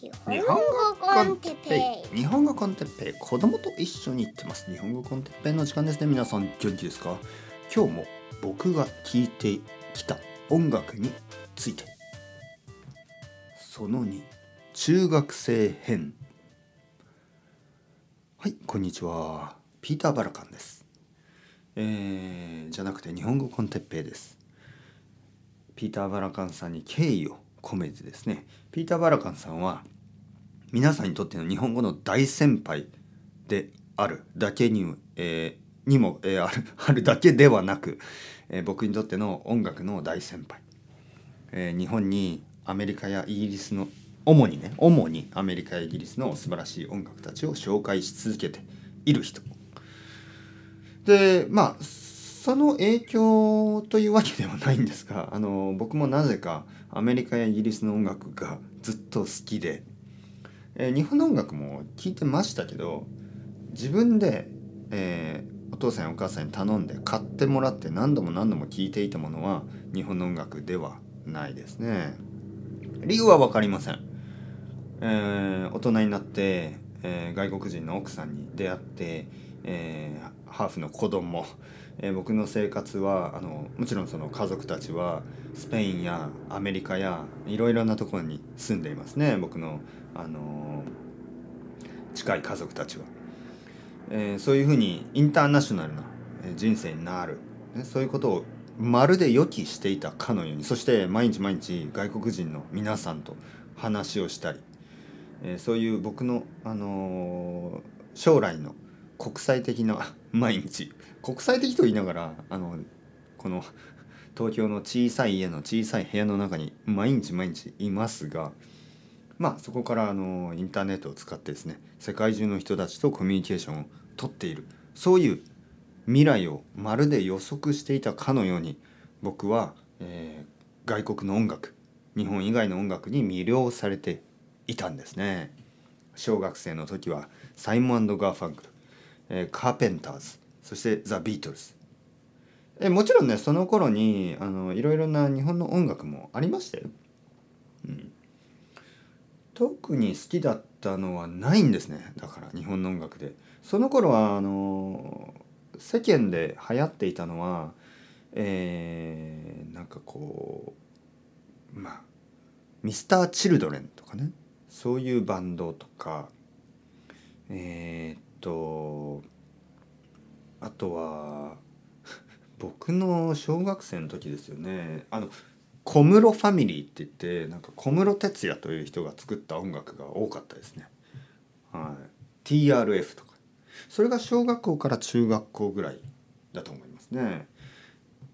日本語コンテッペイ。日本語コンテッペイ。子供と一緒に行ってます。日本語コンテッペイの時間ですね。皆さん元気ですか？今日も僕が聴いてきた音楽について。その2中学生編。はいこんにちは。ピーター・バラカンです。えー、じゃなくて日本語コンテッペイです。ピーター・バラカンさんに敬意を込めてですね。ピーター・バラカンさんは皆さんにとっての日本語の大先輩であるだけに,、えー、にも、えー、ある あるだけではなく、えー、僕にとっての音楽の大先輩、えー、日本にアメリカやイギリスの主にね主にアメリカやイギリスの素晴らしい音楽たちを紹介し続けている人。でまあその影響というわけではないんですがあの僕もなぜかアメリカやイギリスの音楽がずっと好きで、えー、日本の音楽も聴いてましたけど自分で、えー、お父さんやお母さんに頼んで買ってもらって何度も何度も聴いていたものは日本の音楽ではないですね。理由は分かりません。えー、大人になって、えー、外国人の奥さんに出会って、えー、ハーフの子供。えー、僕の生活はあのもちろんその家族たちはスペインやアメリカやいろいろなところに住んでいますね。僕の、あのー、近い家族たちは、えー、そういうふうにインターナショナルな人生になる、ね、そういうことをまるで予期していたかのようにそして毎日毎日外国人の皆さんと話をしたり、えー、そういう僕の、あの将来の国際的な毎日。国際的と言いながらあのこの東京の小さい家の小さい部屋の中に毎日毎日いますがまあそこからあのインターネットを使ってですね世界中の人たちとコミュニケーションをとっている。そういう未来をまるで予測していたかのように僕は、えー、外国の音楽日本以外の音楽に魅了されていたんですね。小学生の時はサイモンガーファンクルえー、カーペンターズそしてザ・ビートルズえもちろんねその頃にあのいろいろな日本の音楽もありましたよ、うん、特に好きだったのはないんですねだから日本の音楽で。その頃はあの世間で流行っていたのはえー、なんかこうまあミスター・チルドレンとかね。そういうバンドとかえー、とあとは 僕の小学生の時ですよね。あの小室ファミリーって言ってなんか小室哲哉という人が作った音楽が多かったですね。はい、TRF とか。それが小学校から中学校ぐらいだと思いますね。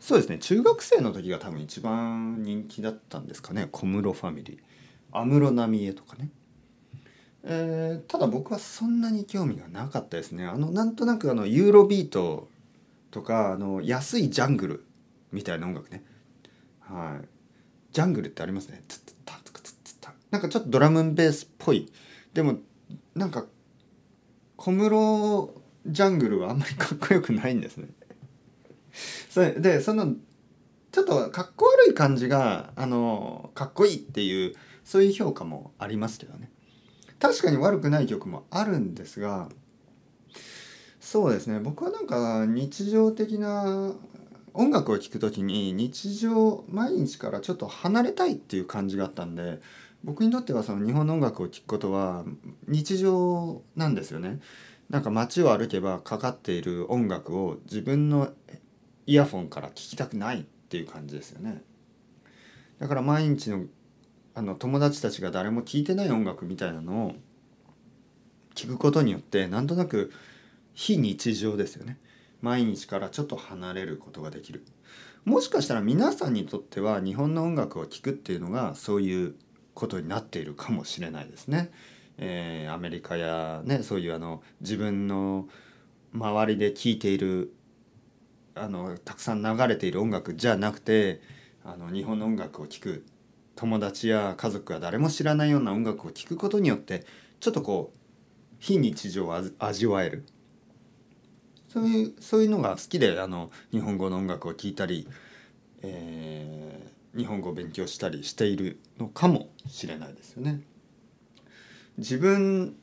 そうですね。中学生の時が多分一番人気だったんですかね。小室ファミリー。安室奈美恵とかね。えー、ただ僕はそんなに興味がなかったですね。あのなんとなくあのユーロビートとかあの安いジャングルみたいな音楽ね。はい。ジャングルってありますね。ツッツッタツツッツッタなんかちょっとドラムベースっぽい。でもなんか小室ジャングルはあんまりかっこよくないんですね。それでそのちょっとかっこ悪い感じがあのかっこいいっていうそういう評価もありますけどね。確かに悪くない曲もあるんですがそうですね僕はなんか日常的な音楽を聴く時に日常毎日からちょっと離れたいっていう感じがあったんで僕にとってはその日本の音楽を聴くことは日常なんですよね。なんか街を歩けばかかっている音楽を自分のイヤフォンから聴きたくないっていう感じですよね。だから毎日のあの友達たちが誰も聴いてない音楽みたいなのを聴くことによってなんとなく非日常ですよね毎日からちょっと離れることができるもしかしたら皆さんにとっては日本の音楽を聴くっていうのがそういうことになっているかもしれないですね。えー、アメリカやねそういうあの自分の周りで聴いているあのたくさん流れている音楽じゃなくてあの日本の音楽を聴く友達や家族が誰も知らないような音楽を聴くことによってちょっとこう非日常を味わえるそういうそういうのが好きであの日本語の音楽を聴いたり、えー、日本語を勉強したりしているのかもしれないですよね。自分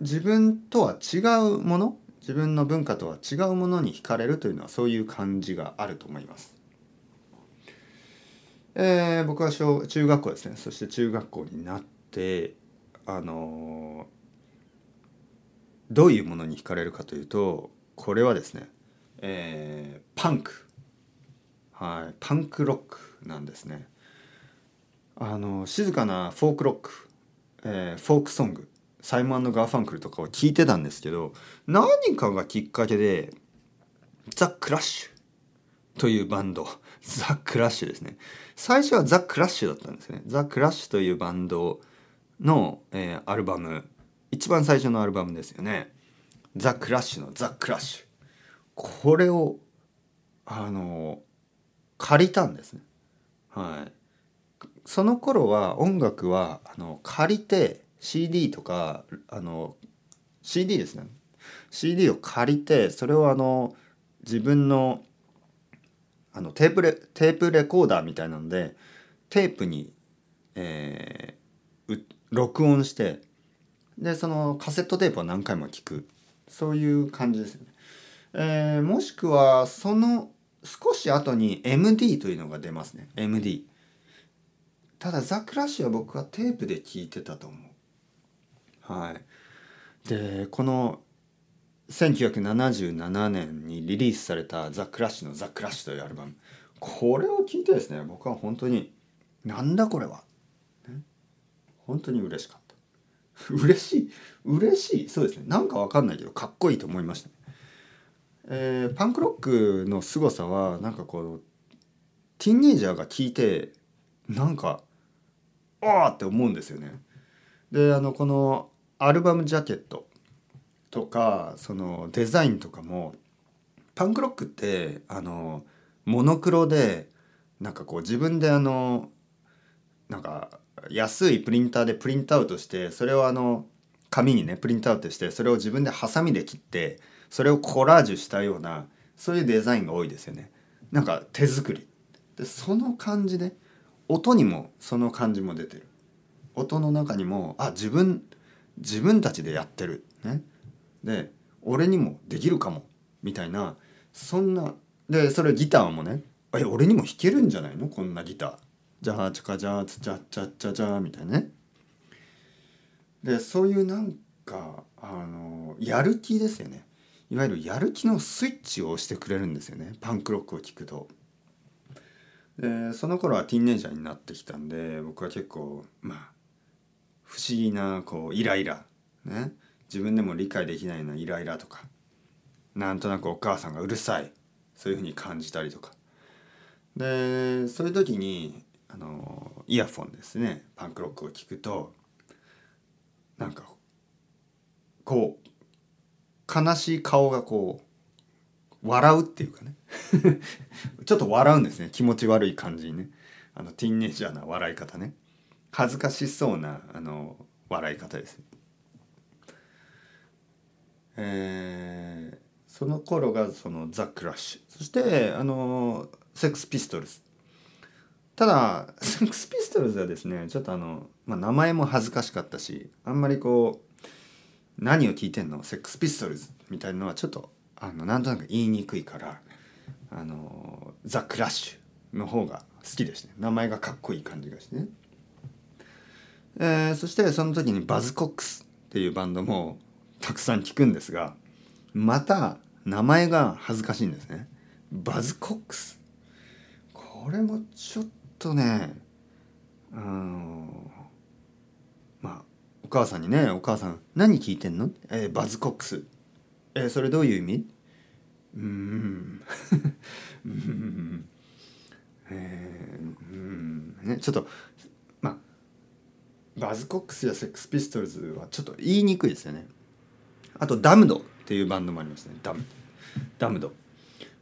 自分とは違うもの？自分の文化とは違うものに惹かれるというのはそういう感じがあると思います。えー、僕は小中学校ですね。そして中学校になってあのー、どういうものに惹かれるかというとこれはですね、えー、パンク。はい。パンクロックなんですね。あの静かなフォークロック、えー、フォークソング。サイモンガーファンクルとかを聞いてたんですけど何かがきっかけでザ・クラッシュというバンドザ・クラッシュですね。最初はザ・クラッシュだったんですね。ザ・クラッシュというバンドの、えー、アルバム。一番最初のアルバムですよね。ザ・クラッシュのザ・クラッシュ。これをあの借りたんですね。はい。その頃は音楽はあの借りて CD とかあの CD ですね。CD を借りてそれをあの自分のあのテープレテープレコーダーみたいなのでテープに、えー、録音してでそのカセットテープを何回も聞くそういう感じですよね。えー、もしくはその少し後に MD というのが出ますね MD。ただザ・クラッシュは僕はテープで聞いてたと思う。はい。でこの1977年にリリースされたザ・クラッシュのザ・クラッシュというアルバム。これを聞いてですね僕は本当になんだこれは、本当に嬉しかった。嬉しい嬉しい。そうですね。なんかわかんないけどかっこいいと思いました、えー、パンクロックの凄さはなんかこうティーンエイジャーが聞いてなんかああって思うんですよね。であのこのアルバムジャケット。とかそのデザインとかもパンクロックってあのモノクロでなんかこう自分であのなんか安いプリンターでプリントアウトしてそれをあの紙にねプリントアウトしてそれを自分でハサミで切ってそれをコラージュしたようなそういうデザインが多いですよね。なんか手作り。でその感じで音にもその感じも出てる。音の中にもあ自分自分たちでやってる。ね。で俺にもできるかもみたいなそんなでそれギターもねえ俺にも弾けるんじゃないの？こんなギター。じゃあチャカジャーツチャチャチャチャみたいなね。でそういうなんかあのやる気ですよね。いわゆるやる気のスイッチを押してくれるんですよね。パンクロックを聴くと。でその頃はティーンネイジャーになってきたんで僕は結構まあ不思議なこうイライラね。自分でも理解できないようなイライラとかなんとなくお母さんがうるさいそういうふうに感じたりとか。でそういう時にあのイヤフォンですねパンクロックを聞くとなんかこう悲しい顔がこう笑うっていうかね。ちょっと笑うんですね気持ち悪い感じにね。あのティーンネイジャーな笑い方ね。恥ずかしそうなあの笑い方です。ねえー、その頃がそのザ・クラッシュ。そしてあのセックスピストルズ。ただ セックスピストルズはですねちょっとあの、まあ、名前も恥ずかしかったしあんまりこう何を聞いてんの？セックスピストルズみたいなのはちょっとあのなんとなく言いにくいからあのザ・クラッシュの方が好きですね名前がかっこいい感じがしてね、えー、そしてその時にバズ・コックスっていうバンドもたくさん聞くんですがまた名前が恥ずかしいんですね。バズコックス。これもちょっとねあのまあお母さんにね「お母さん何聞いてんの?」えー、バズコックス」えー、それどういう意味?」うん。うん。えー、うん。ねちょっとまあバズコックスやセックスピストルズはちょっと言いにくいですよね。あとダムドっていうバンドもありますね。ダム。ダムド。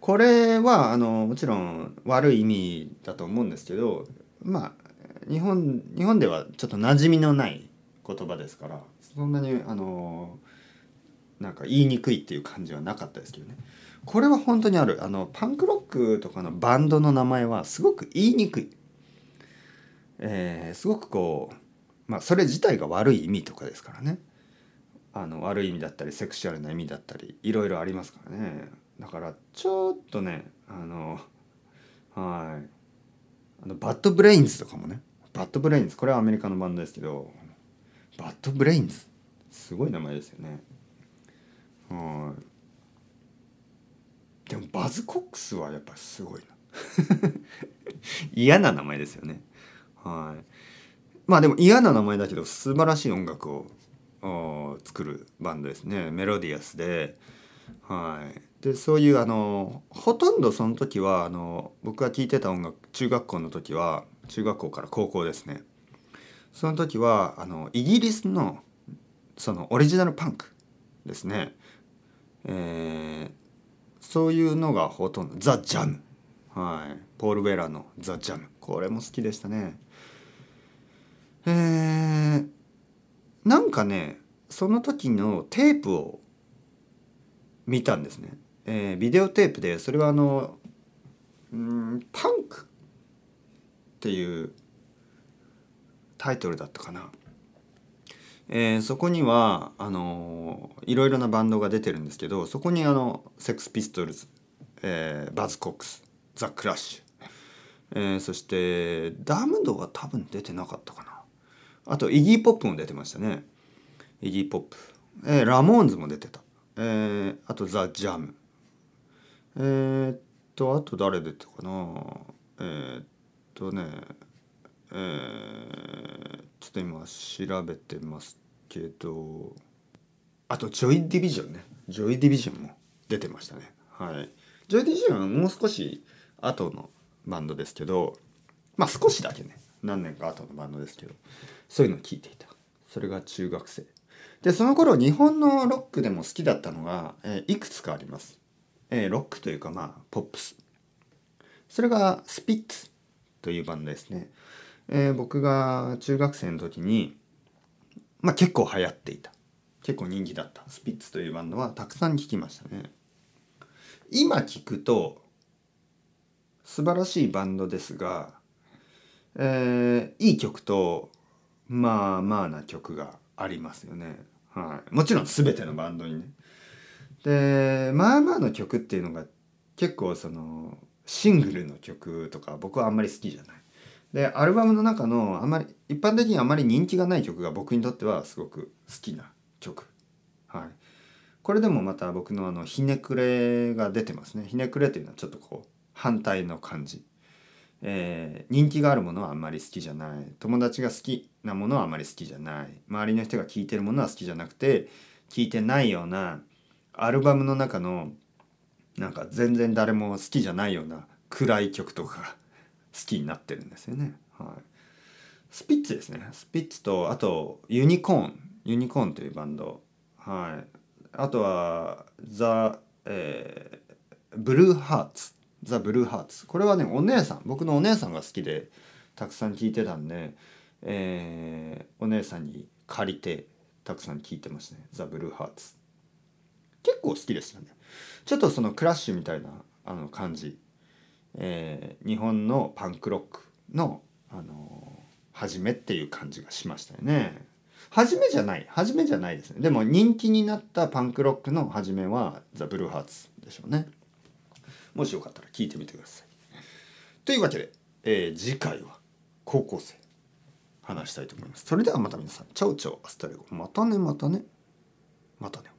これはあのもちろん悪い意味だと思うんですけどまあ日本日本ではちょっと馴染みのない言葉ですからそんなにあのなんか言いにくいっていう感じはなかったですけどね。これは本当にあるあのパンクロックとかのバンドの名前はすごく言いにくい、えー、すごくこうまあそれ自体が悪い意味とかですからね。あの悪い意味だったりセクシュアルな意味だったりいろいろありますからね。だからちょっとねあのはい。あのバッドブレインズとかもね。バッドブレインズ。これはアメリカのバンドですけどバッドブレインズ。すごい名前ですよね。はい。でもバズコックスはやっぱすごいな。嫌な名前ですよね。はい。まあでも嫌な名前だけど素晴らしい音楽を作るバンドですね。メロディアスで。はい。でそういうあのほとんどその時はあの僕が聴いてた音楽中学校の時は中学校から高校ですね。その時はあのイギリスのそのオリジナルパンクですね、えー、そういうのがほとんどザ・ジャムはい。ポール・ウェラのザ・ジャムこれも好きでしたね。えー、なんかねその時のテープを見たんですね、えー、ビデオテープでそれはあのうんパンクっていうタイトルだったかな、えー、そこにはあのいろいろなバンドが出てるんですけどそこにあのセックス・ピストルズ、えー、バズ・コックスザ・クラッシュ、えー、そしてダムドは多分出てなかったかな。あとイギー・ポップも出てましたね。イギー・ポップ、えー、ラモーンズも出てた。えー、あとザ・ジャム。えー、っとあと誰出てたかな。えー、っとねえー、ちょっと今調べてますけどあとジョイ・ディビジョンね。ジョイ・ディビジョンも出てましたね。はい。ジョイ・ディビジョンはもう少し後のバンドですけどまあ少しだけね。何年か後のバンドですけど。そういうのを聞いていた。それが中学生。でその頃日本のロックでも好きだったのが、えー、いくつかあります、えー、ロックというかまあポップス。それがスピッツというバンドですね、えー、僕が中学生の時にまあ結構流行っていた。結構人気だった。スピッツというバンドはたくさん聴きましたね。今聞くと素晴らしいバンドですが、えー、いい曲とまあまあな曲がありますよね。はい、もちろん全てのバンドにね。でまあまあの曲っていうのが結構そのシングルの曲とか僕はあんまり好きじゃない。でアルバムの中のあまり一般的にあまり人気がない曲が僕にとってはすごく好きな曲。はい、これでもまた僕のあのひねくれが出てますね。ひねくれというのはちょっとこう反対の感じ。えー、人気があるものはあんまり好きじゃない。友達が好きなものはあんまり好きじゃない。周りの人が聴いてるものは好きじゃなくて聴いてないようなアルバムの中のなんか全然誰も好きじゃないような暗い曲とか好きになってるんですよね。はい、スピッツですね。スピッツとあとユニコーン。ユニコーンというバンド。はい。あとはザ、えー、ブルーハーツザ・ブルーハーツ。これはねお姉さん。僕のお姉さんが好きでたくさん聞いてたんで、えー、お姉さんに借りてたくさん聞いてますね。ザ・ブルーハーツ。結構好きですよね。ちょっとそのクラッシュみたいなあの感じ、えー、日本のパンクロックのあの初めっていう感じがしましたよね。初めじゃない。初めじゃないですね。でも人気になったパンクロックの初めはザ・ブルーハーツでしょうね。もしよかったら聞いてみてください。というわけで、えー、次回は高校生話したいと思います。それではまた皆さん、チャウチャウアスタレゴ。またね、またね、またね。